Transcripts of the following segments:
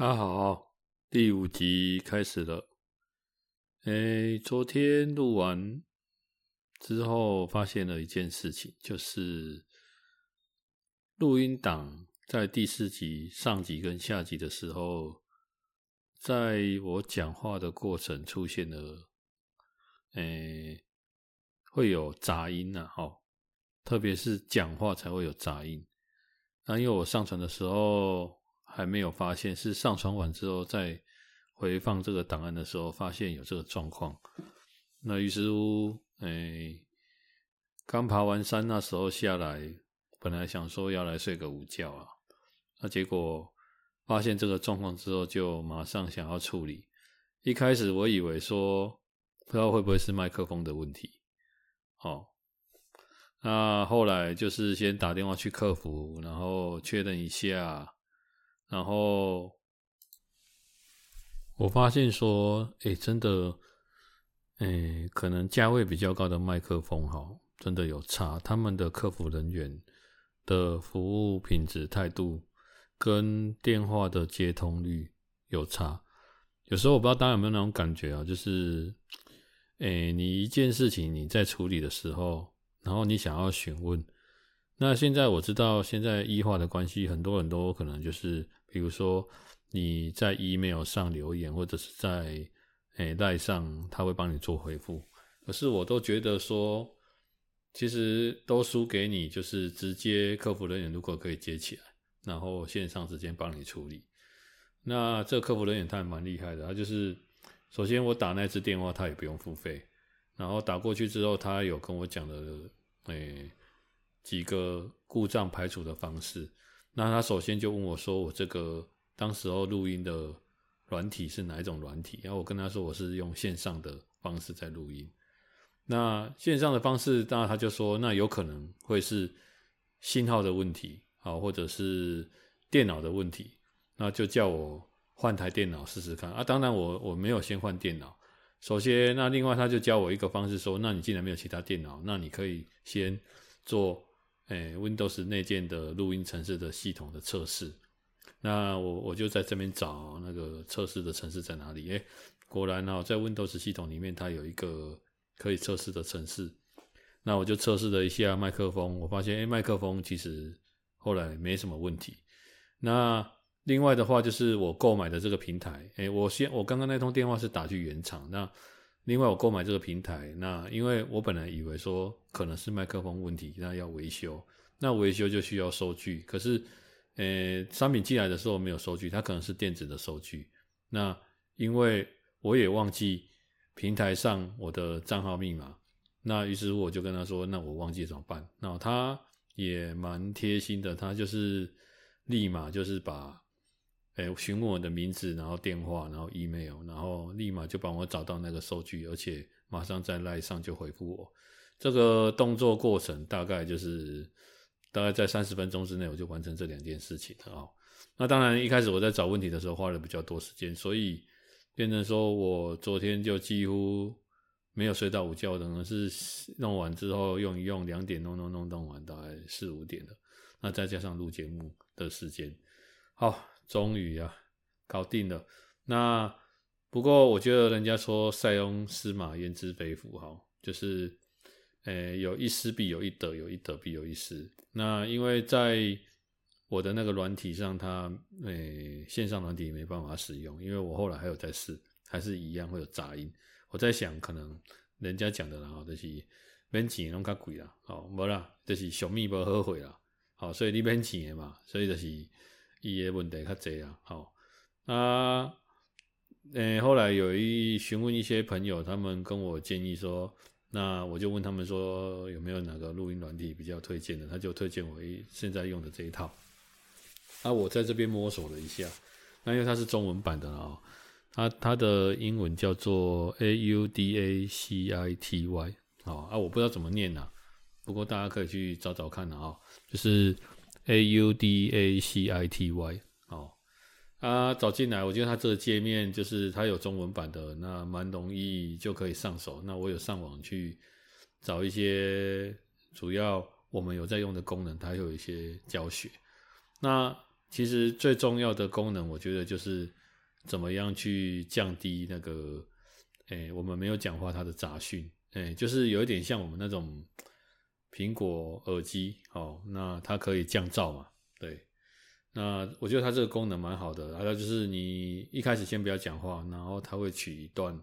大家好，第五集开始了。诶，昨天录完之后，发现了一件事情，就是录音档在第四集上集跟下集的时候，在我讲话的过程出现了，诶，会有杂音呐，哈，特别是讲话才会有杂音。那因为我上传的时候。还没有发现，是上传完之后再回放这个档案的时候，发现有这个状况。那于是乎，哎，刚爬完山那时候下来，本来想说要来睡个午觉啊，那结果发现这个状况之后，就马上想要处理。一开始我以为说，不知道会不会是麦克风的问题，哦，那后来就是先打电话去客服，然后确认一下。然后我发现说，诶，真的，诶，可能价位比较高的麦克风，哈，真的有差。他们的客服人员的服务品质、态度跟电话的接通率有差。有时候我不知道大家有没有那种感觉啊，就是，诶，你一件事情你在处理的时候，然后你想要询问，那现在我知道现在异化的关系，很多人都可能就是。比如说你在 email 上留言，或者是在诶 LINE 上，他会帮你做回复。可是我都觉得说，其实都输给你，就是直接客服人员如果可以接起来，然后线上直接帮你处理。那这客服人员他还蛮厉害的，他就是首先我打那支电话他也不用付费，然后打过去之后他有跟我讲了诶几个故障排除的方式。那他首先就问我说：“我这个当时候录音的软体是哪一种软体？”然后我跟他说：“我是用线上的方式在录音。”那线上的方式，当然他就说：“那有可能会是信号的问题，好，或者是电脑的问题。”那就叫我换台电脑试试看啊。当然我我没有先换电脑，首先那另外他就教我一个方式说：“那你既然没有其他电脑，那你可以先做。”诶，Windows 内建的录音程式的系统的测试，那我我就在这边找那个测试的程式在哪里？诶，果然哦，在 Windows 系统里面它有一个可以测试的程式，那我就测试了一下麦克风，我发现诶，麦克风其实后来没什么问题。那另外的话就是我购买的这个平台，诶，我先我刚刚那通电话是打去原厂，那。另外，我购买这个平台，那因为我本来以为说可能是麦克风问题，那要维修，那维修就需要收据。可是，呃，商品寄来的时候没有收据，它可能是电子的收据。那因为我也忘记平台上我的账号密码，那于是我就跟他说：“那我忘记怎么办？”那他也蛮贴心的，他就是立马就是把。哎，询问我的名字，然后电话，然后 email，然后立马就帮我找到那个收据，而且马上在 LINE 上就回复我。这个动作过程大概就是大概在三十分钟之内，我就完成这两件事情了啊。那当然，一开始我在找问题的时候花了比较多时间，所以变成说我昨天就几乎没有睡到午觉，可能是弄完之后用一用，两点弄弄弄弄完，大概四五点了。那再加上录节目的时间，好。终于啊，搞定了。那不过我觉得人家说“塞翁失马，焉知非福”哈，就是，诶、有一失必有一得，有一得必有一失。那因为在我的那个软体上，它诶、线上软体没办法使用，因为我后来还有在试，还是一样会有杂音。我在想，可能人家讲的啦，哈，就是免钱拢较贵啦，好，无啦，就是小米无后悔啦，好，所以你免钱的嘛，所以就是。伊个问题较侪啊，好，啊诶、后来有一询问一些朋友，他们跟我建议说，那我就问他们说，有没有哪个录音软体比较推荐的？他就推荐我一现在用的这一套。啊，我在这边摸索了一下，那因为它是中文版的啊，它它的英文叫做 A U D A C I T Y，好啊，我不知道怎么念呐，不过大家可以去找找看啊，就是。A U D A C I T Y，哦，啊，找进来，我觉得它这个界面就是它有中文版的，那蛮容易就可以上手。那我有上网去找一些主要我们有在用的功能，它有一些教学。那其实最重要的功能，我觉得就是怎么样去降低那个，诶，我们没有讲话它的杂讯，诶，就是有一点像我们那种苹果耳机，哦，那它可以降噪嘛，对，那我觉得它这个功能蛮好的，还有就是你一开始先不要讲话，然后它会取一段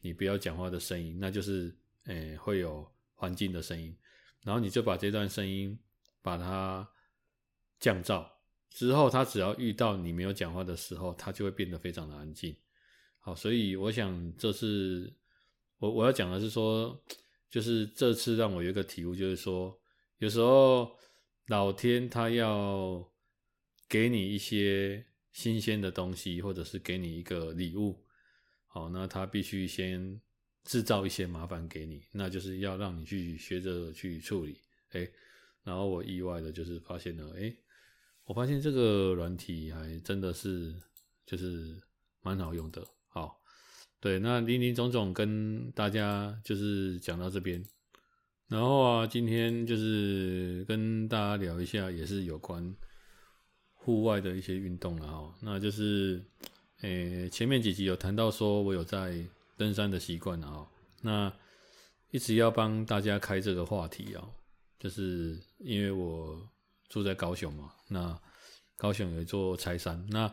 你不要讲话的声音，那就是诶会有环境的声音，然后你就把这段声音把它降噪。之后，它只要遇到你没有讲话的时候，它就会变得非常的安静。好，所以我想这是我我要讲的是说，就是这次让我有一个体悟，就是说，有时候老天他要给你一些新鲜的东西，或者是给你一个礼物，好，那他必须先制造一些麻烦给你，那就是要让你去学着去处理。诶，然后我意外的就是发现了，诶。我发现这个软体还真的是就是蛮好用的。好，对，那林林总总跟大家就是讲到这边，然后啊，今天就是跟大家聊一下，也是有关户外的一些运动了哈。那就是，诶、前面几集有谈到说我有在登山的习惯啊。那一直要帮大家开这个话题啊，就是因为我。住在高雄嘛，那高雄有一座柴山，那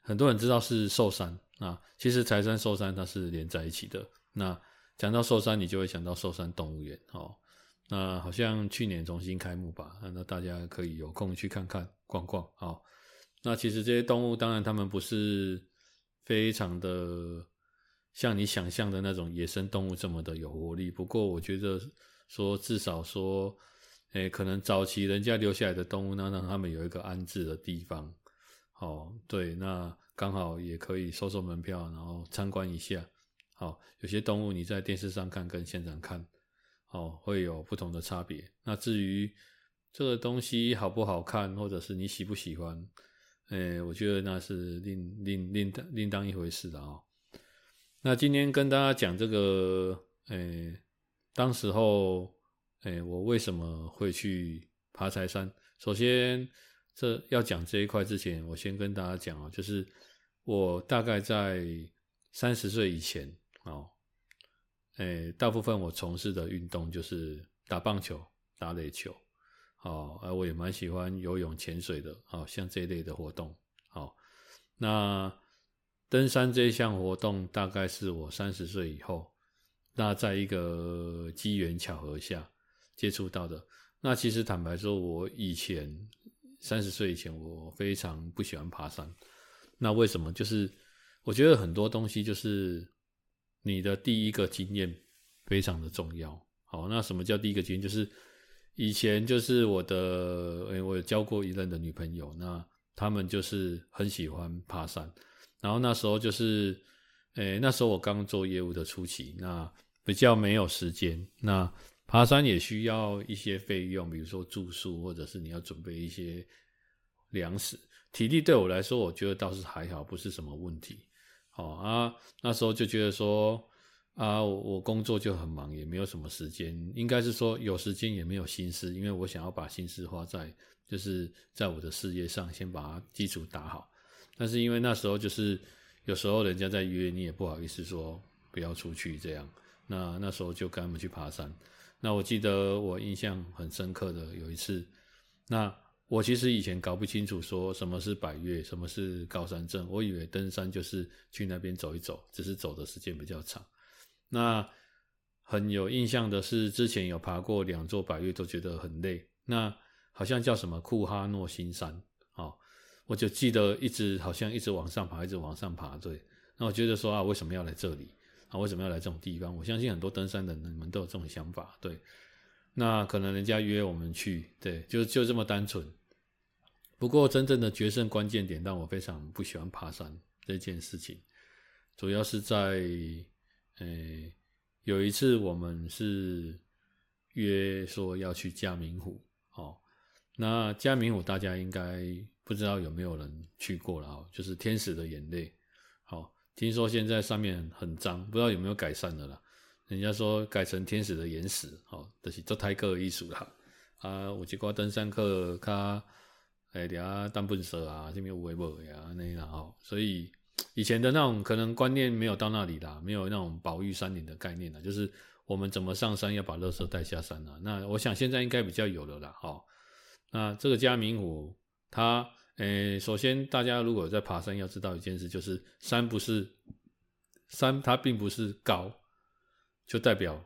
很多人知道是寿山，那其实柴山寿山它是连在一起的。那讲到寿山，你就会想到寿山动物园哦。那好像去年重新开幕吧，那大家可以有空去看看逛逛。好，那其实这些动物，当然他们不是非常的像你想象的那种野生动物这么的有活力，不过我觉得说至少说。诶，可能早期人家留下来的动物，呢让他们有一个安置的地方。好，对，那刚好也可以收收门票，然后参观一下。好，有些动物你在电视上看跟现场看，哦，会有不同的差别。那至于这个东西好不好看，或者是你喜不喜欢，诶，我觉得那是另另另另当一回事的哦。那今天跟大家讲这个，诶，当时候。哎，我为什么会去爬柴山？首先，这要讲这一块之前，我先跟大家讲啊，就是我大概在三十岁以前哦，哎，大部分我从事的运动就是打棒球、打垒球，哦，而我也蛮喜欢游泳、潜水的，哦，像这一类的活动，好，那登山这一项活动，大概是我三十岁以后，那在一个机缘巧合下。接触到的，那其实坦白说，我以前三十岁以前，我非常不喜欢爬山。那为什么？就是我觉得很多东西就是你的第一个经验非常的重要。好，那什么叫第一个经验？就是以前就是我的，我有交过一任的女朋友，那他们就是很喜欢爬山。然后那时候就是，诶，那时候我刚做业务的初期，那比较没有时间，那。爬山也需要一些费用，比如说住宿，或者是你要准备一些粮食。体力对我来说，我觉得倒是还好，不是什么问题。好啊，那时候就觉得说啊，我工作就很忙，也没有什么时间。应该是说有时间也没有心思，因为我想要把心思花在就是在我的事业上，先把基础打好。但是因为那时候就是有时候人家在约，你也不好意思说不要出去这样。那那时候就跟他们去爬山。那我记得我印象很深刻的有一次，那我其实以前搞不清楚说什么是百岳，什么是高山症，我以为登山就是去那边走一走，只是走的时间比较长。那很有印象的是，之前有爬过两座百岳，都觉得很累。那好像叫什么库哈诺新山，哦，我就记得一直好像一直往上爬，一直往上爬。对，那我觉得说啊，为什么要来这里？啊，为什么要来这种地方？我相信很多登山的人们都有这种想法，对。那可能人家约我们去，对，就就这么单纯。不过真正的决胜关键点，让我非常不喜欢爬山这件事情，主要是在，诶，有一次我们是约说要去嘉明湖，哦，那嘉明湖大家应该不知道有没有人去过了，就是天使的眼泪，听说现在上面很脏，不知道有没有改善的啦。人家说改成天使的岩石，哦，就是做泰戈尔艺术啦。啊，有一挂登山客，他哎，底下当笨蛇啊，这边无为不为啊，那然后，所以以前的那种可能观念没有到那里啦，没有那种保育山林的概念啦，就是我们怎么上山要把垃圾带下山啊。那我想现在应该比较有了啦，哈。那这个嘉明湖，它，诶，首先大家如果在爬山，要知道一件事，就是山不是山，它并不是高，就代表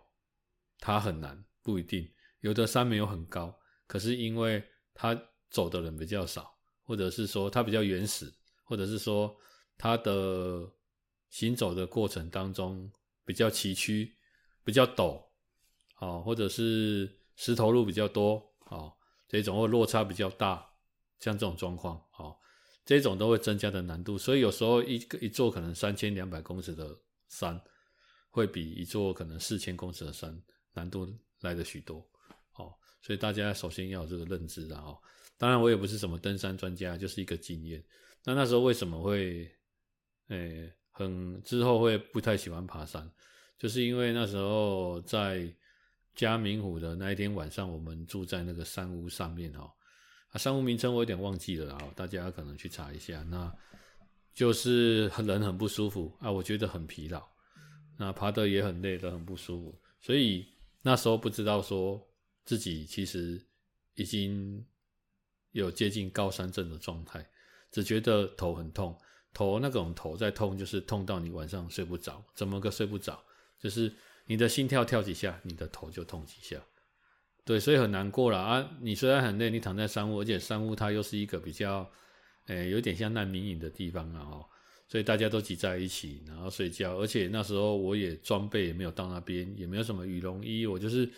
它很难，不一定。有的山没有很高，可是因为它走的人比较少，或者是说它比较原始，或者是说它的行走的过程当中比较崎岖、比较陡，啊，或者是石头路比较多，啊，这种或落差比较大，像这种状况，啊，这种都会增加的难度。所以有时候一个一座可能三千两百公尺的山，会比一座可能四千公尺的山难度来得许多。所以大家首先要有这个认知啊！当然我也不是什么登山专家，就是一个经验。那那时候为什么会，诶、很之后会不太喜欢爬山，就是因为那时候在嘉明湖的那一天晚上，我们住在那个山屋上面哦。啊，商务名称我有点忘记了啊，大家可能去查一下。那就是人很不舒服啊，我觉得很疲劳，那爬得也很累，都很不舒服。所以那时候不知道说。自己其实已经有接近高山症的状态，只觉得头很痛，头那种头在痛，就是痛到你晚上睡不着，怎么个睡不着？就是你的心跳跳几下，你的头就痛几下，对，所以很难过了啊！你虽然很累，你躺在山屋，而且山屋它又是一个比较，诶，有点像难民营的地方啊，哦，所以大家都挤在一起，然后睡觉，而且那时候我也装备也没有到那边，也没有什么羽绒衣，我就是。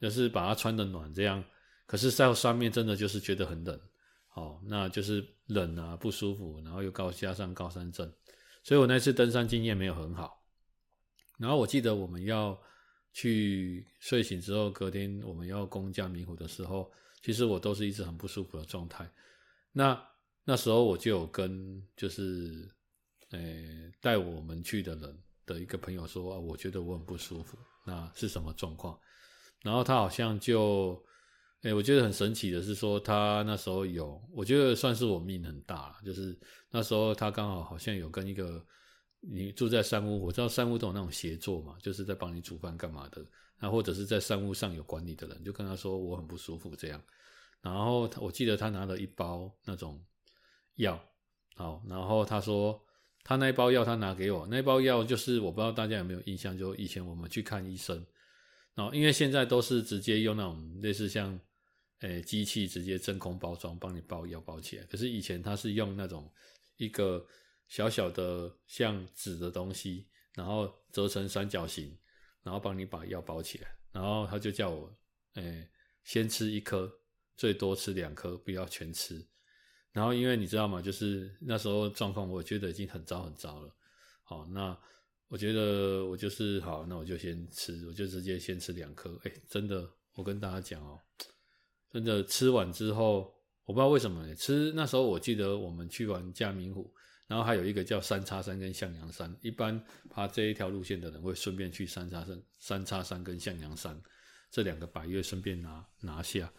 就是把它穿的暖这样，可是在上面真的就是觉得很冷，哦，那就是冷啊，不舒服，然后又高加上高山症，所以我那次登山经验没有很好。然后我记得我们要去睡醒之后，隔天我们要攻嘉明湖的时候，其实我都是一直很不舒服的状态。那那时候我就有跟就是诶带我们去的人的一个朋友说啊，我觉得我很不舒服，那是什么状况？然后他好像就，哎，我觉得很神奇的是说，他那时候有，我觉得算是我命很大，就是那时候他刚好好像有跟一个你住在山屋，我知道山屋都有那种协作嘛，就是在帮你煮饭干嘛的，然后或者是在山屋上有管理的人，就跟他说我很不舒服这样，然后我记得他拿了一包那种药，好，然后他说他那一包药他拿给我，那包药就是我不知道大家有没有印象，就以前我们去看医生。哦，因为现在都是直接用那种类似像，诶，机器直接真空包装，帮你包药包起来。可是以前他是用那种一个小小的像纸的东西，然后折成三角形，然后帮你把药包起来。然后他就叫我，诶，先吃一颗，最多吃两颗，不要全吃。然后因为你知道吗？就是那时候状况，我觉得已经很糟很糟了。好，那。我觉得我就是好，那我就先吃，我就直接先吃两颗。哎，真的，我跟大家讲哦，真的吃完之后，我不知道为什么，吃那时候我记得我们去玩嘉明湖，然后还有一个叫三叉山跟向阳山，一般爬这一条路线的人会顺便去三叉山、三叉山跟向阳山这两个百岳顺便拿拿下。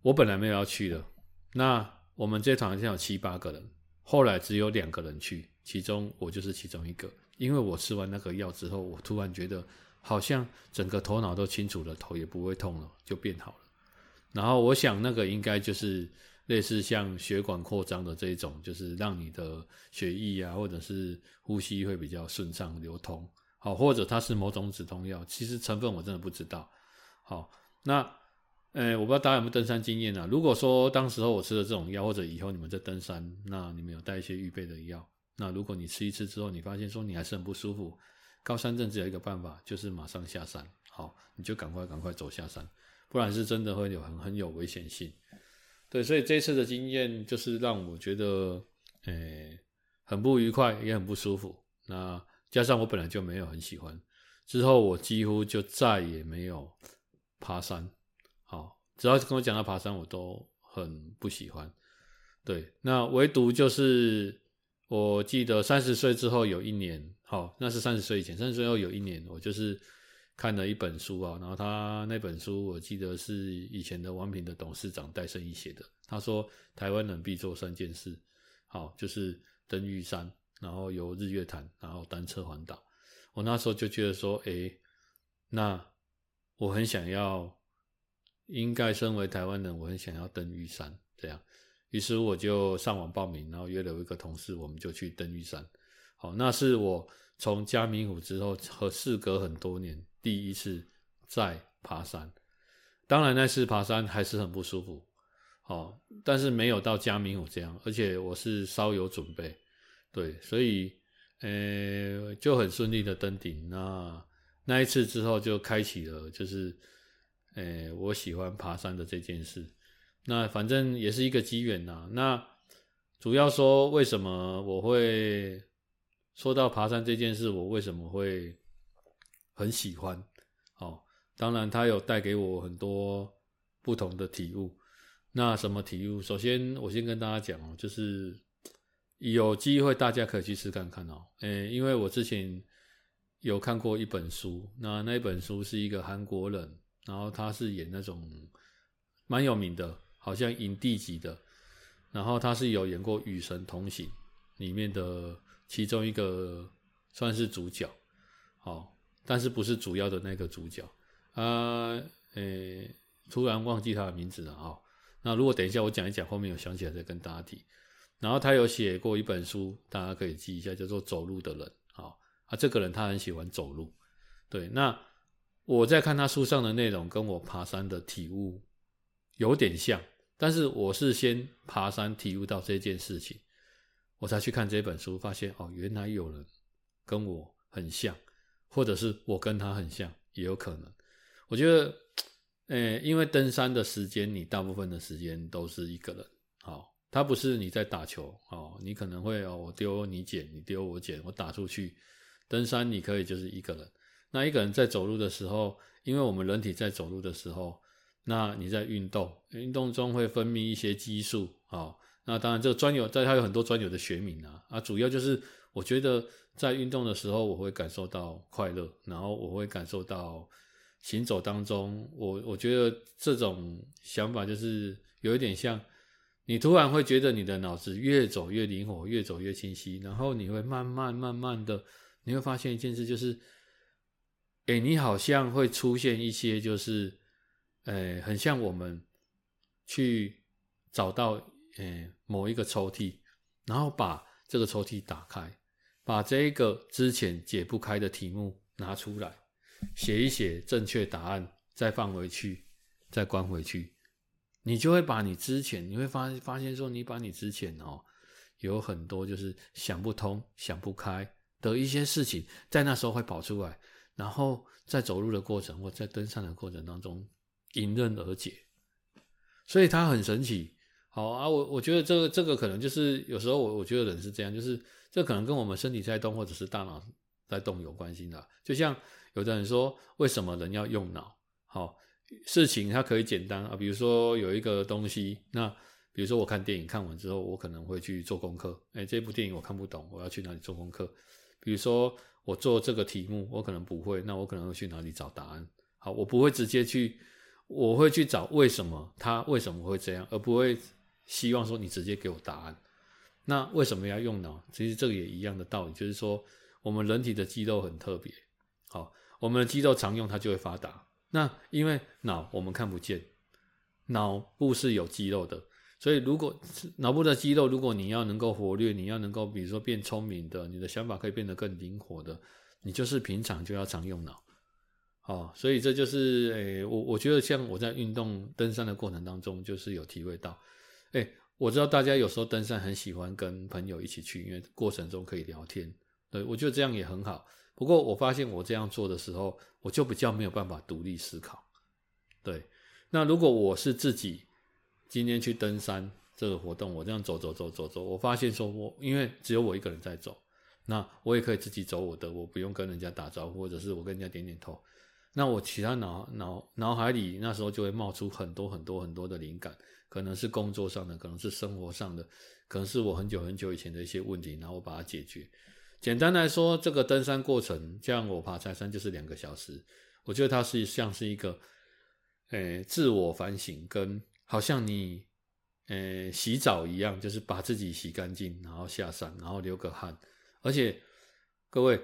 我本来没有要去的，那我们这团好像有七八个人，后来只有两个人去，其中我就是其中一个。因为我吃完那个药之后，我突然觉得好像整个头脑都清楚了，头也不会痛了，就变好了。然后我想那个应该就是类似像血管扩张的这一种，就是让你的血液啊，或者是呼吸会比较顺畅流通。好，或者它是某种止痛药，其实成分我真的不知道。好，那呃，我不知道大家有没有登山经验啊？如果说当时候我吃了这种药，或者以后你们在登山，那你们有带一些预备的药。那如果你吃一次之后，你发现说你还是很不舒服，高山症只有一个办法，就是马上下山。好，你就赶快赶快走下山，不然是真的会有很很有危险性。对，所以这次的经验就是让我觉得，诶、很不愉快，也很不舒服。那加上我本来就没有很喜欢，之后我几乎就再也没有爬山。好，只要跟我讲到爬山，我都很不喜欢。对，那唯独就是。我记得三十岁之后有一年，好，那是三十岁以前。三十岁后有一年，我就是看了一本书啊，然后他那本书我记得是以前的王品的董事长戴胜义写的。他说台湾人必做三件事，好，就是登玉山，然后游日月潭，然后单车环岛。我那时候就觉得说，诶，那我很想要，应该身为台湾人，我很想要登玉山，这样。于是我就上网报名，然后约了一个同事，我们就去登玉山。好，那是我从嘉明湖之后和事隔很多年第一次在爬山。当然那次爬山还是很不舒服，好，但是没有到嘉明湖这样，而且我是稍有准备，对，所以呃就很顺利的登顶。那那一次之后就开启了，就是呃我喜欢爬山的这件事。那反正也是一个机缘呐。那主要说为什么我会说到爬山这件事，我为什么会很喜欢？哦，当然它有带给我很多不同的体悟。那什么体悟？首先我先跟大家讲哦，就是有机会大家可以去试看看哦。诶，因为我之前有看过一本书，那那本书是一个韩国人，然后他是演那种蛮有名的。好像影帝级的，然后他是有演过《与神同行》里面的其中一个，算是主角，哦，但是不是主要的那个主角啊？诶，突然忘记他的名字了啊、哦。那如果等一下我讲一讲，后面有想起来再跟大家提。然后他有写过一本书，大家可以记一下，叫做《走路的人》哦。啊，这个人他很喜欢走路，对。那我在看他书上的内容，跟我爬山的体悟有点像。但是我是先爬山体悟到这件事情，我才去看这本书，发现哦，原来有人跟我很像，或者是我跟他很像，也有可能。我觉得，诶，因为登山的时间，你大部分的时间都是一个人，好，他不是你在打球，哦，你可能会哦，我丢你捡，你丢我捡，我打出去。登山你可以就是一个人，那一个人在走路的时候，因为我们人体在走路的时候。那你在运动，运动中会分泌一些激素，啊，那当然这个专有，在它有很多专有的学名啊，啊，主要就是我觉得在运动的时候，我会感受到快乐，然后我会感受到行走当中，我我觉得这种想法就是有一点像，你突然会觉得你的脑子越走越灵活，越走越清晰，然后你会慢慢慢慢的，你会发现一件事，就是，诶，你好像会出现一些就是。诶，很像我们去找到诶某一个抽屉，然后把这个抽屉打开，把这个之前解不开的题目拿出来，写一写正确答案，再放回去，再关回去，你就会把你之前，你会发发现说，你把你之前哦有很多就是想不通、想不开的一些事情，在那时候会跑出来，然后在走路的过程或在登山的过程当中。迎刃而解，所以它很神奇。好啊，我我觉得这个这个可能就是有时候我我觉得人是这样，就是这可能跟我们身体在动或者是大脑在动有关系的。就像有的人说，为什么人要用脑？好，事情它可以简单啊，比如说有一个东西，那比如说我看电影看完之后，我可能会去做功课。诶，这部电影我看不懂，我要去哪里做功课？比如说我做这个题目，我可能不会，那我可能会去哪里找答案？好，我不会直接去。我会去找为什么他为什么会这样，而不会希望说你直接给我答案。那为什么要用脑？其实这个也一样的道理，就是说我们人体的肌肉很特别，好，我们的肌肉常用它就会发达。那因为脑我们看不见，脑部是有肌肉的，所以如果脑部的肌肉，如果你要能够活跃，你要能够比如说变聪明的，你的想法可以变得更灵活的，你就是平常就要常用脑。哦，所以这就是诶，我我觉得像我在运动登山的过程当中，就是有体会到，诶，我知道大家有时候登山很喜欢跟朋友一起去，因为过程中可以聊天，对，我觉得这样也很好。不过我发现我这样做的时候，我就比较没有办法独立思考。对，那如果我是自己今天去登山这个活动，我这样走走走走走，我发现说我因为只有我一个人在走，那我也可以自己走我的，我不用跟人家打招呼，或者是我跟人家点点头。那我其他脑脑脑海里那时候就会冒出很多很多很多的灵感，可能是工作上的，可能是生活上的，可能是我很久很久以前的一些问题，然后我把它解决。简单来说，这个登山过程，像我爬柴山就是两个小时，我觉得它是像是一个，诶，自我反省，跟好像你，诶，洗澡一样，就是把自己洗干净，然后下山，然后流个汗。而且各位，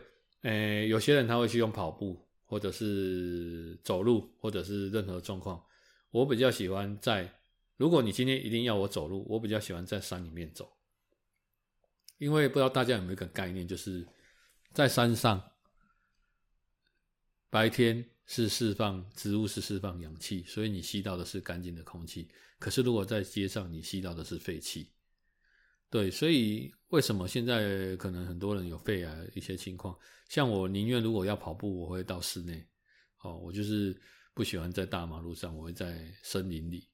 诶，有些人他会去用跑步，或者是走路，或者是任何状况。我比较喜欢在，如果你今天一定要我走路，我比较喜欢在山里面走，因为不知道大家有没有一个概念，就是在山上。白天是释放植物，是释放氧气，所以你吸到的是干净的空气。可是如果在街上，你吸到的是废气。对，所以为什么现在可能很多人有肺癌一些情况？像我宁愿如果要跑步，我会到室内。哦，我就是不喜欢在大马路上，我会在森林里。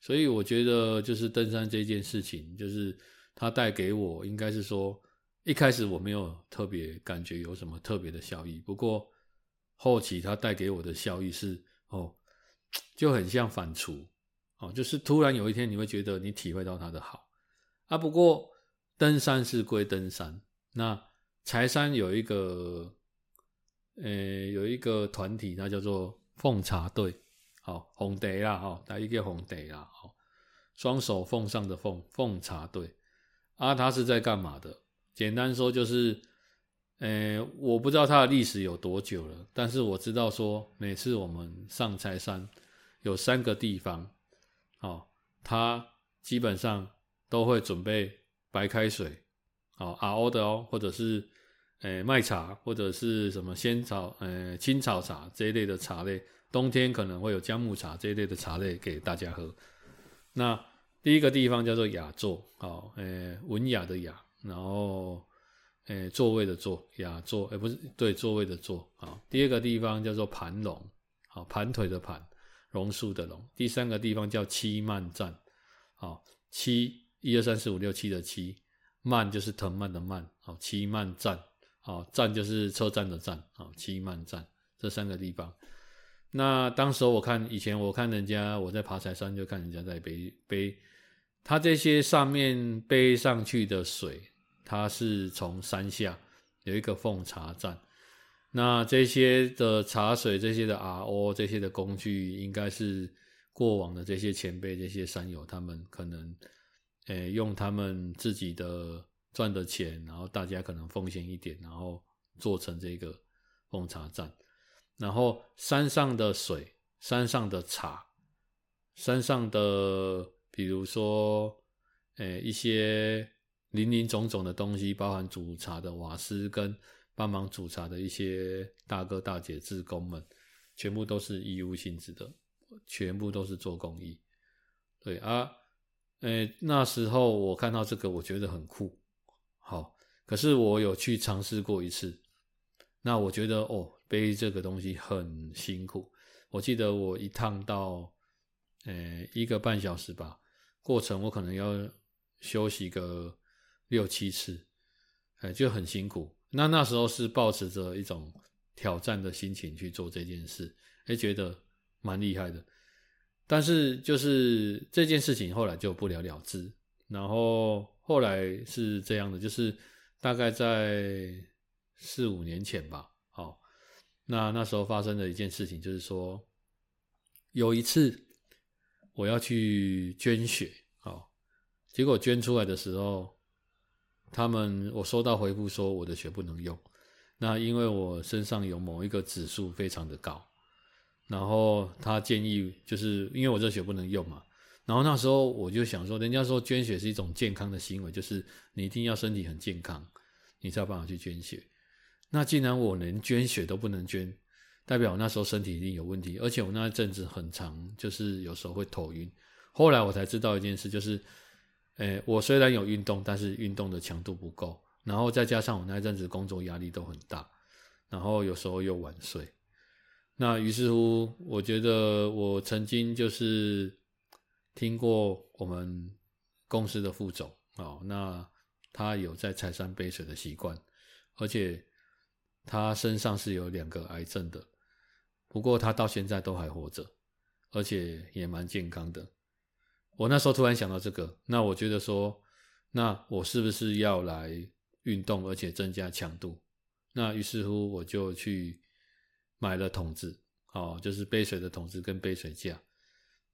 所以我觉得就是登山这件事情，就是它带给我，应该是说一开始我没有特别感觉有什么特别的效益，不过。后期它带给我的效益是哦，就很像反刍哦，就是突然有一天你会觉得你体会到它的好啊。不过登山是归登山，那柴山有一个呃有一个团体，它叫做奉茶队，好红茶啦哈，来一个红茶啦，好双手奉上的奉奉茶队啊，他是在干嘛的？简单说就是。诶，我不知道他的历史有多久了，但是我知道说，每次我们上柴山，有三个地方，哦，他基本上都会准备白开水，哦，RO 的哦，或者是诶麦茶，或者是什么仙草、诶青草茶这一类的茶类，冬天可能会有姜母茶这一类的茶类给大家喝。那第一个地方叫做雅座，哦，诶文雅的雅，然后。诶，座位的座，雅座，诶，不是，对，座位的座，啊。第二个地方叫做盘龙，好，盘腿的盘，榕树的榕。第三个地方叫七漫站，好，七，一二三四五六七的七，漫就是藤蔓的蔓，好，七漫站，好，站就是车站的站，好，七漫站，这三个地方。那当时我看，以前我看人家我在爬柴山，就看人家在背背，他这些上面背上去的水。它是从山下有一个奉茶站，那这些的茶水、这些的 RO、这些的工具，应该是过往的这些前辈、这些山友，他们可能，诶，用他们自己的赚的钱，然后大家可能奉献一点，然后做成这个奉茶站。然后山上的水、山上的茶、山上的，比如说，诶，一些。林林总总的东西，包含煮茶的瓦斯跟帮忙煮茶的一些大哥大姐、志工们，全部都是义务性质的，全部都是做公益。对啊，诶，那时候我看到这个，我觉得很酷。好，可是我有去尝试过一次，那我觉得哦，背这个东西很辛苦。我记得我一趟到，诶，一个半小时吧，过程我可能要休息个。六七次，哎，就很辛苦。那那时候是抱持着一种挑战的心情去做这件事，哎，觉得蛮厉害的。但是就是这件事情后来就不了了之。然后后来是这样的，就是大概在四五年前吧。好，那那时候发生的一件事情就是说，有一次我要去捐血，好，结果捐出来的时候。他们，我收到回复说我的血不能用，那因为我身上有某一个指数非常的高，然后他建议就是因为我这血不能用嘛，然后那时候我就想说，人家说捐血是一种健康的行为，就是你一定要身体很健康，你才有办法去捐血。那既然我连捐血都不能捐，代表我那时候身体一定有问题，而且我那一阵子很长，就是有时候会头晕。后来我才知道一件事，就是。诶，我虽然有运动，但是运动的强度不够，然后再加上我那一阵子工作压力都很大，然后有时候又晚睡，那于是乎，我觉得我曾经就是听过我们公司的副总哦，那他有在柴山背水的习惯，而且他身上是有两个癌症的，不过他到现在都还活着，而且也蛮健康的。我那时候突然想到这个，那我觉得说，那我是不是要来运动，而且增加强度？那于是乎我就去买了桶子，哦，就是杯水的桶子跟杯水架，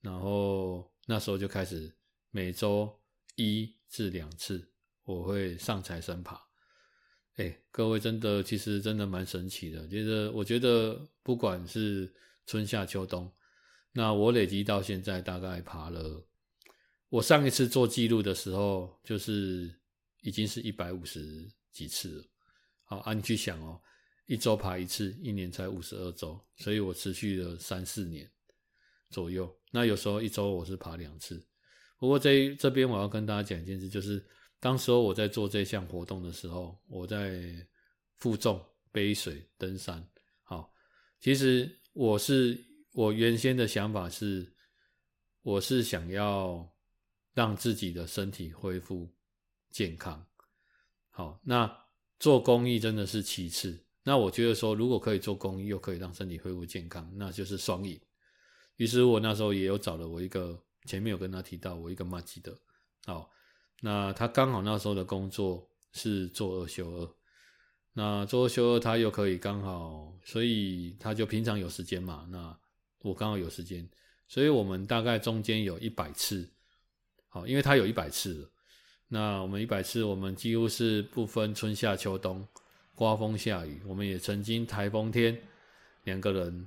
然后那时候就开始每周一至两次我会上财神爬。哎，各位真的其实真的蛮神奇的，觉得我觉得不管是春夏秋冬，那我累积到现在大概爬了，我上一次做记录的时候就是已经是一百五十几次了。好，按、啊、你去想哦。一周爬一次，一年才五十二周，所以我持续了三四年左右。那有时候一周我是爬两次。不过这这边我要跟大家讲一件事，就是当时候我在做这项活动的时候，我在负重背水登山。好，其实我是我原先的想法是，我是想要让自己的身体恢复健康。好，那做公益真的是其次。那我觉得说，如果可以做公益，又可以让身体恢复健康，那就是双赢。于是我那时候也有找了我一个，前面有跟他提到我一个马吉德，好，那他刚好那时候的工作是做二休二，那做二休二他又可以刚好，所以他就平常有时间嘛，那我刚好有时间，所以我们大概中间有一百次，好，因为他有一百次了，那我们一百次，我们几乎是不分春夏秋冬。刮风下雨，我们也曾经台风天，两个人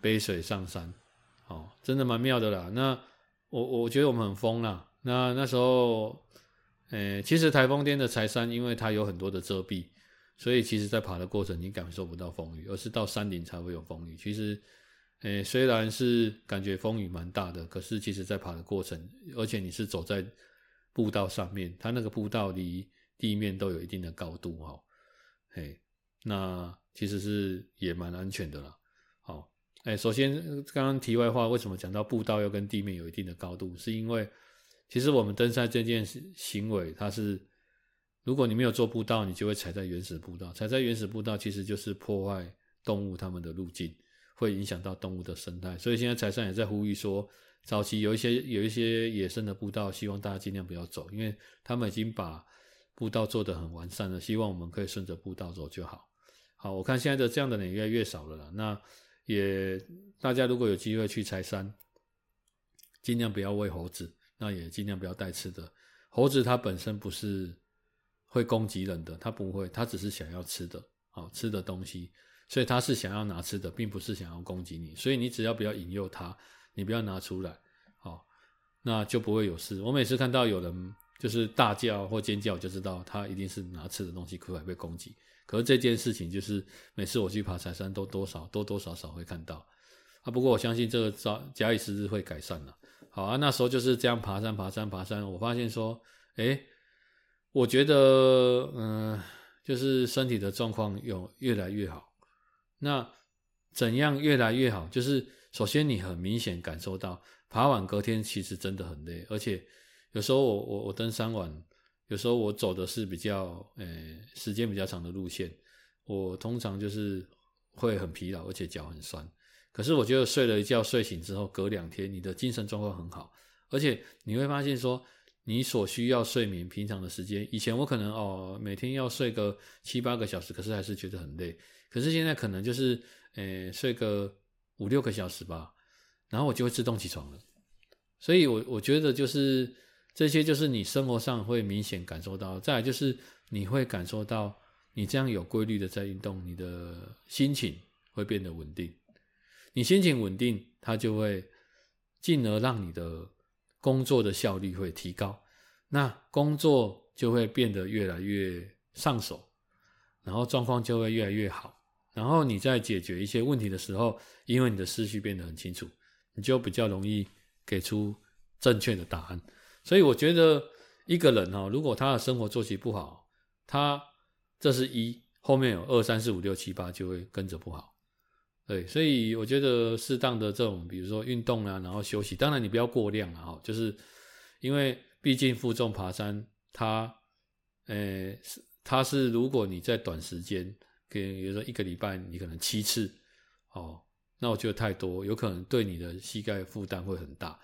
背水上山，哦，真的蛮妙的啦。那我我觉得我们很疯啦。那那时候，诶，其实台风天的柴山，因为它有很多的遮蔽，所以其实在爬的过程你感受不到风雨，而是到山顶才会有风雨。其实，诶，虽然是感觉风雨蛮大的，可是其实在爬的过程，而且你是走在步道上面，它那个步道离地面都有一定的高度，哈。嘿，那其实是也蛮安全的啦。好，哎，首先刚刚题外话，为什么讲到步道要跟地面有一定的高度？是因为其实我们登山这件行为，它是如果你没有做步道，你就会踩在原始步道，踩在原始步道其实就是破坏动物它们的路径，会影响到动物的生态。所以现在财山也在呼吁说，早期有一些有一些野生的步道，希望大家尽量不要走，因为他们已经把。步道做得很完善了，希望我们可以顺着步道走就好。好，我看现在的这样的人越来越少了啦。那也大家如果有机会去柴山，尽量不要喂猴子，那也尽量不要带吃的。猴子它本身不是会攻击人的，它不会，它只是想要吃的，好吃的东西，所以它是想要拿吃的，并不是想要攻击你。所以你只要不要引诱它，你不要拿出来，好，那就不会有事。我每次看到有人。就是大叫或尖叫，就知道他一定是拿吃的东西，可能被攻击。可是这件事情，就是每次我去爬柴山，都多少多多少少会看到啊。不过我相信这个早假以时日会改善了。好啊，那时候就是这样爬山、爬山、爬山。我发现说，诶，我觉得，嗯、就是身体的状况有越来越好。那怎样越来越好？就是首先你很明显感受到，爬完隔天其实真的很累，而且。有时候我我我登山完，有时候我走的是比较呃、时间比较长的路线，我通常就是会很疲劳，而且脚很酸。可是我觉得睡了一觉，睡醒之后隔两天，你的精神状况很好，而且你会发现说，你所需要睡眠平常的时间，以前我可能哦每天要睡个七八个小时，可是还是觉得很累。可是现在可能就是呃、睡个五六个小时吧，然后我就会自动起床了。所以我我觉得就是。这些就是你生活上会明显感受到，再来就是你会感受到，你这样有规律的在运动，你的心情会变得稳定。你心情稳定，它就会进而让你的工作的效率会提高，那工作就会变得越来越上手，然后状况就会越来越好。然后你在解决一些问题的时候，因为你的思绪变得很清楚，你就比较容易给出正确的答案。所以我觉得一个人哈，如果他的生活作息不好，他这是一，后面有二三四五六七八就会跟着不好。对，所以我觉得适当的这种，比如说运动啊，然后休息，当然你不要过量了哈，就是因为毕竟负重爬山，它，呃，是它是如果你在短时间，跟比如说一个礼拜你可能七次，哦，那我觉得太多，有可能对你的膝盖负担会很大。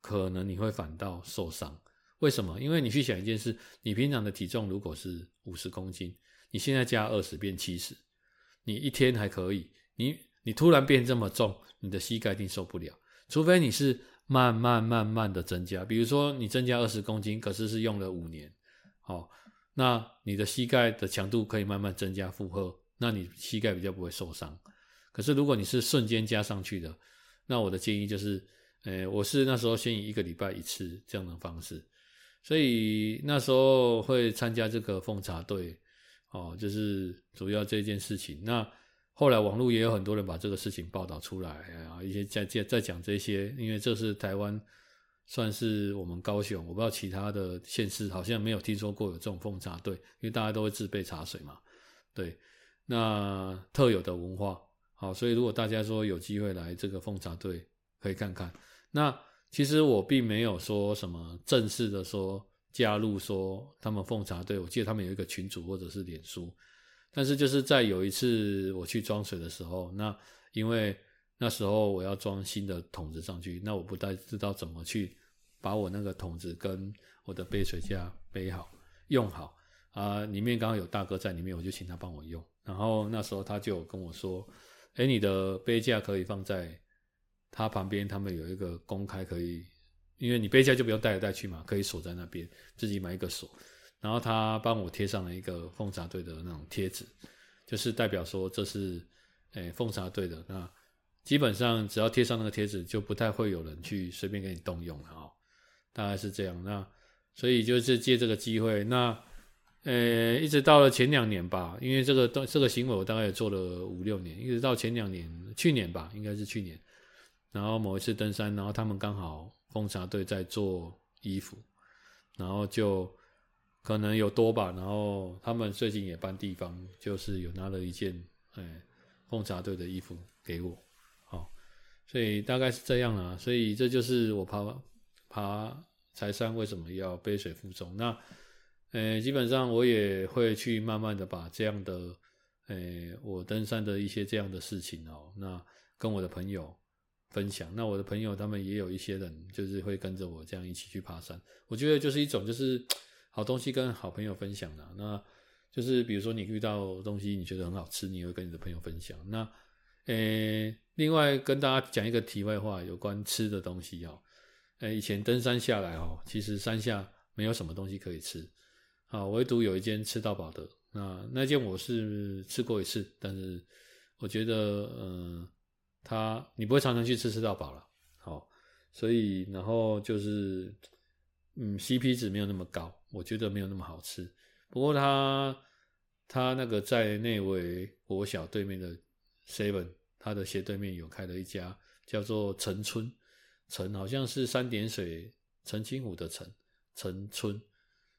可能你会反倒受伤，为什么？因为你去想一件事，你平常的体重如果是五十公斤，你现在加二十变七十，你一天还可以，你你突然变这么重，你的膝盖一定受不了。除非你是慢慢慢慢的增加，比如说你增加二十公斤，可是是用了五年，好，那你的膝盖的强度可以慢慢增加负荷，那你膝盖比较不会受伤。可是如果你是瞬间加上去的，那我的建议就是，呃，我是那时候先以一个礼拜一次这样的方式，所以那时候会参加这个奉茶队，哦，就是主要这件事情。那后来网络也有很多人把这个事情报道出来啊，一些在在在讲这些，因为这是台湾算是我们高雄，我不知道其他的县市好像没有听说过有这种奉茶队，因为大家都会自备茶水嘛，对，那特有的文化，好，所以如果大家说有机会来这个奉茶队，可以看看。那其实我并没有说什么正式的说加入说他们奉茶队，我记得他们有一个群组或者是脸书。但是就是在有一次我去装水的时候，那因为那时候我要装新的桶子上去，那我不太知道怎么去把我那个桶子跟我的杯水架背好用好啊，里面刚好有大哥在里面，我就请他帮我用。然后那时候他就跟我说：“诶，你的杯架可以放在他旁边，他们有一个公开可以，因为你杯架就不用带来带去嘛，可以锁在那边，自己买一个锁。”然后他帮我贴上了一个奉茶队的那种贴纸，就是代表说这是诶奉茶队的。那基本上只要贴上那个贴纸，就不太会有人去随便给你动用了哦，大概是这样。那所以就是借这个机会，那呃一直到了前两年吧，因为这个这个行为我大概也做了五六年，一直到前两年，去年吧，应该是去年。然后某一次登山，然后他们刚好奉茶队在做衣服，然后就。可能有多吧，然后他们最近也搬地方，就是有拿了一件哎奉茶队的衣服给我，好，所以大概是这样啦。所以这就是我爬爬柴山为什么要背水负重。那呃，基本上我也会去慢慢的把这样的呃我登山的一些这样的事情哦，那跟我的朋友分享。那我的朋友他们也有一些人就是会跟着我这样一起去爬山。我觉得就是一种就是。好东西跟好朋友分享的，那就是比如说你遇到东西你觉得很好吃，你会跟你的朋友分享。那，呃、另外跟大家讲一个题外话，有关吃的东西哦。呃、以前登山下来哦，其实山下没有什么东西可以吃，啊，唯独有一间吃到饱的。那那间我是吃过一次，但是我觉得，嗯、呃，他你不会常常去吃吃到饱了，好，所以然后就是。嗯，CP 值没有那么高，我觉得没有那么好吃。不过他他那个在内围国小对面的 Seven，他的斜对面有开了一家叫做陈村，陈好像是三点水陈清湖的陈，陈村，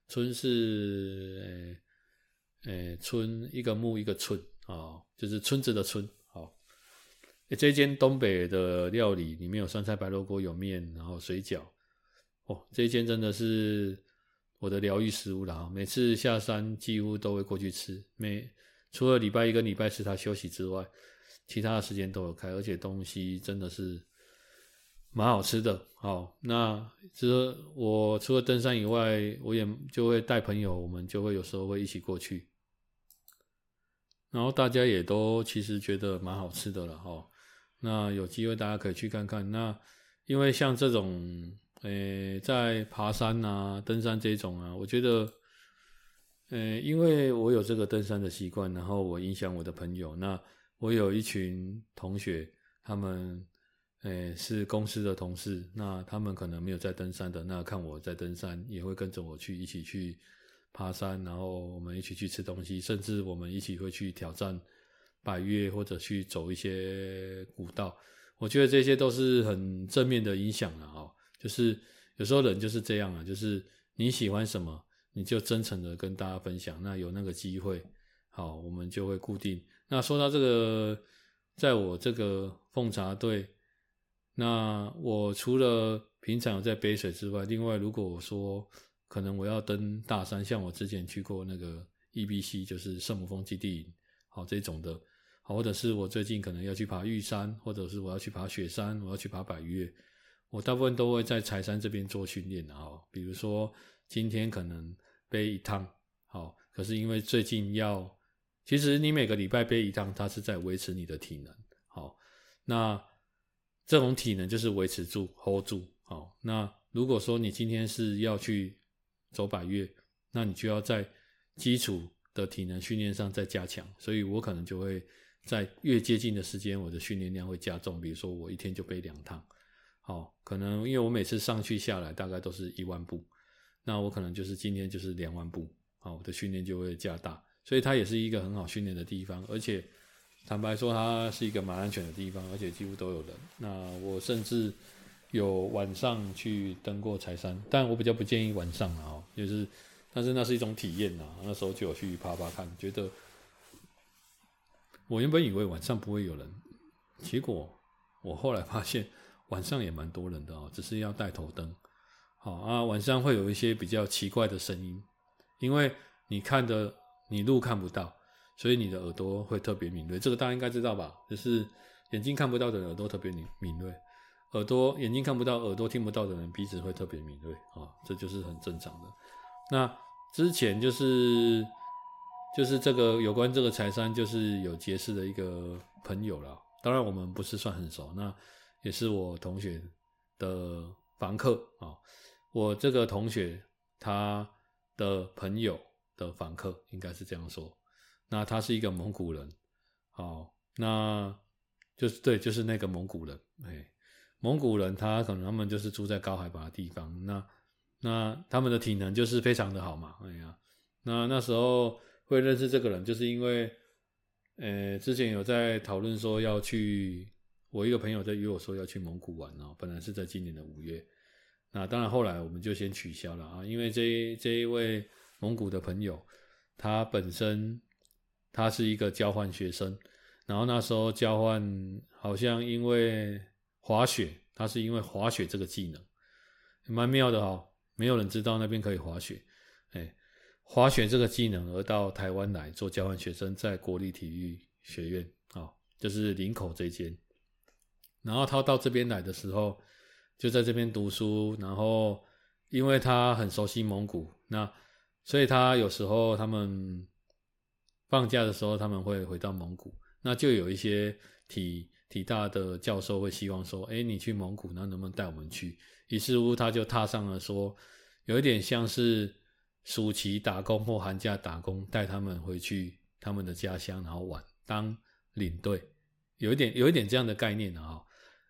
村是呃呃村一个木一个村啊、哦，就是村子的村。哦，这间东北的料理里面有酸菜白肉锅，有面，然后水饺。哦，这间真的是我的疗愈食物了啊！每次下山几乎都会过去吃，每除了礼拜一跟礼拜四他休息之外，其他的时间都有开，而且东西真的是蛮好吃的。好，那这我除了登山以外，我也就会带朋友，我们就会有时候会一起过去，然后大家也都其实觉得蛮好吃的了哈。那有机会大家可以去看看。那因为像这种。诶，在爬山啊、登山这种啊，我觉得，呃，因为我有这个登山的习惯，然后我影响我的朋友。那我有一群同学，他们，诶，是公司的同事，那他们可能没有在登山的，那看我在登山，也会跟着我去一起去爬山，然后我们一起去吃东西，甚至我们一起会去挑战百越或者去走一些古道。我觉得这些都是很正面的影响了啊。就是有时候人就是这样啊，就是你喜欢什么，你就真诚的跟大家分享。那有那个机会，好，我们就会固定。那说到这个，在我这个奉茶队，那我除了平常有在杯水之外，另外如果我说可能我要登大山，像我之前去过那个 EBC，就是圣母峰基地，好这种的，好，或者是我最近可能要去爬玉山，或者是我要去爬雪山，我要去爬百岳。我大部分都会在柴山这边做训练啊，比如说今天可能背一趟，好，可是因为最近要，其实你每个礼拜背一趟，它是在维持你的体能，好，那这种体能就是维持住，hold 住。好，那如果说你今天是要去走百越，那你就要在基础的体能训练上再加强。所以我可能就会在越接近的时间，我的训练量会加重。比如说我一天就背两趟，好，可能因为我每次上去下来大概都是一万步，那我可能就是今天就是两万步，好，我的训练就会加大。所以它也是一个很好训练的地方，而且。坦白说，它是一个蛮安全的地方，而且几乎都有人。那我甚至有晚上去登过柴山，但我比较不建议晚上啊，就是，但是那是一种体验呐。那时候就有去爬爬看，觉得我原本以为晚上不会有人，结果我后来发现晚上也蛮多人的哦，只是要带头灯。好啊，晚上会有一些比较奇怪的声音，因为你看的你路看不到。所以你的耳朵会特别敏锐，这个大家应该知道吧？就是眼睛看不到的人耳朵特别敏敏锐，耳朵眼睛看不到、耳朵听不到的人鼻子会特别敏锐啊，这就是很正常的。那之前就是就是这个有关这个财商，就是有结识的一个朋友啦。当然我们不是算很熟，那也是我同学的房客啊。我这个同学他的朋友的房客，应该是这样说。那他是一个蒙古人，好，那就是对，就是那个蒙古人，哎，蒙古人他可能他们就是住在高海拔的地方，那那他们的体能就是非常的好嘛，哎呀，那那时候会认识这个人，就是因为，呃，之前有在讨论说要去，我一个朋友在约我说要去蒙古玩哦，本来是在今年的五月，那当然后来我们就先取消了啊，因为这这一位蒙古的朋友，他本身。他是一个交换学生，然后那时候交换好像因为滑雪，他是因为滑雪这个技能，蛮妙的哦，没有人知道那边可以滑雪，哎，滑雪这个技能而到台湾来做交换学生，在国立体育学院啊，就是林口这间，然后他到这边来的时候，就在这边读书，然后因为他很熟悉蒙古，那所以他有时候他们。放假的时候，他们会回到蒙古，那就有一些体体大的教授会希望说：“哎，你去蒙古，那能不能带我们去？”于是乎，他就踏上了说，有一点像是暑期打工或寒假打工，带他们回去他们的家乡，然后玩，当领队，有一点有一点这样的概念啊。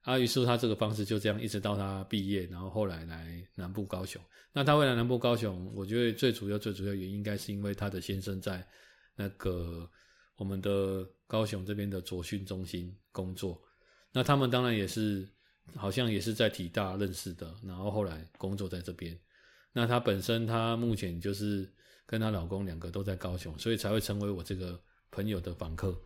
啊，于是他这个方式就这样一直到他毕业，然后后来来南部高雄。那他会来南部高雄，我觉得最主要最主要原因应该是因为他的先生在。那个我们的高雄这边的左训中心工作，那他们当然也是，好像也是在体大认识的，然后后来工作在这边。那她本身她目前就是跟她老公两个都在高雄，所以才会成为我这个朋友的房客。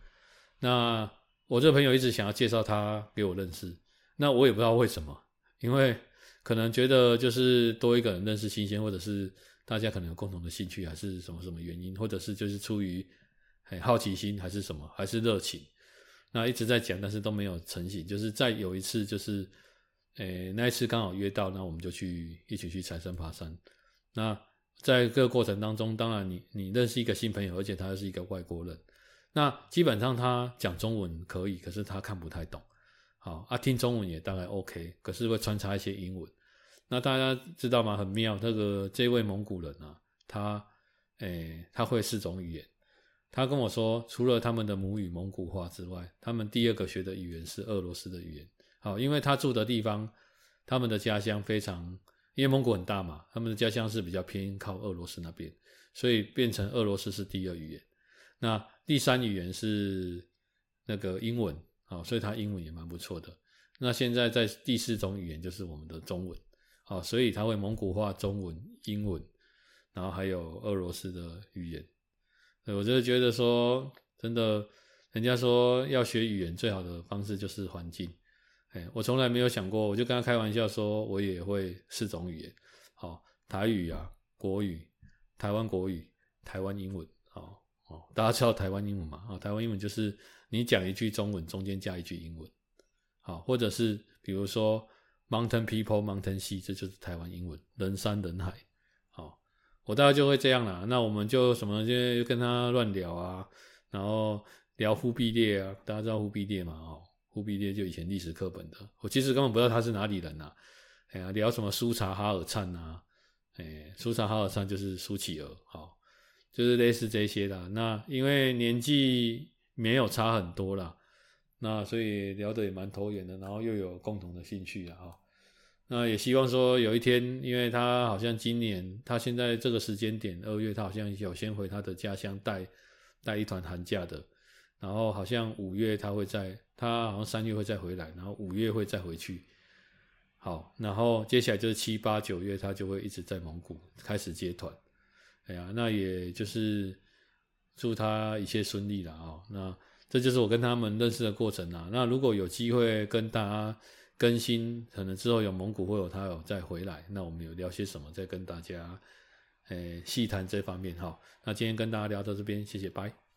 那我这朋友一直想要介绍他给我认识，那我也不知道为什么，因为可能觉得就是多一个人认识新鲜，或者是。大家可能有共同的兴趣，还是什么什么原因，或者是就是出于很好奇心，还是什么，还是热情，那一直在讲，但是都没有成型。就是再有一次，就是，诶、那一次刚好约到，那我们就去一起去柴山爬山。那在这个过程当中，当然你你认识一个新朋友，而且他又是一个外国人，那基本上他讲中文可以，可是他看不太懂。好啊，听中文也大概 OK，可是会穿插一些英文。那大家知道吗？很妙，这个这位蒙古人啊，他，诶、他会四种语言。他跟我说，除了他们的母语蒙古话之外，他们第二个学的语言是俄罗斯的语言。好，因为他住的地方，他们的家乡非常，因为蒙古很大嘛，他们的家乡是比较偏靠俄罗斯那边，所以变成俄罗斯是第二语言。那第三语言是那个英文，好，所以他英文也蛮不错的。那现在在第四种语言就是我们的中文。哦，所以他会蒙古话、中文、英文，然后还有俄罗斯的语言。我就觉得说，真的，人家说要学语言最好的方式就是环境。哎，我从来没有想过，我就跟他开玩笑说，我也会四种语言。好，台语啊，国语，台湾国语，台湾英文。哦，大家知道台湾英文嘛？啊，台湾英文就是你讲一句中文，中间加一句英文。好，或者是比如说。Mountain people, mountain sea，这就是台湾英文，人山人海。好，我大概就会这样啦。那我们就什么，就跟他乱聊啊，然后聊忽必烈啊，大家知道忽必烈嘛？哦，忽必烈就以前历史课本的，我其实根本不知道他是哪里人呐、啊。哎呀，聊什么苏察哈尔灿呐？哎，苏察哈尔灿就是苏乞儿，好，就是类似这些的。那因为年纪没有差很多啦，那所以聊得也蛮投缘的，然后又有共同的兴趣啊。那也希望说有一天，因为他好像今年他现在这个时间点二月，他好像有先回他的家乡带带一团寒假的，然后好像五月他会再，他好像三月会再回来，然后五月会再回去。好，然后接下来就是七八九月，他就会一直在蒙古开始接团。哎呀，那也就是祝他一切顺利了啊、哦。那这就是我跟他们认识的过程啊。那如果有机会跟大家更新，可能之后有蒙古会有他有再回来，那我们有聊些什么，再跟大家诶细谈这方面哈。那今天跟大家聊到这边，谢谢，拜。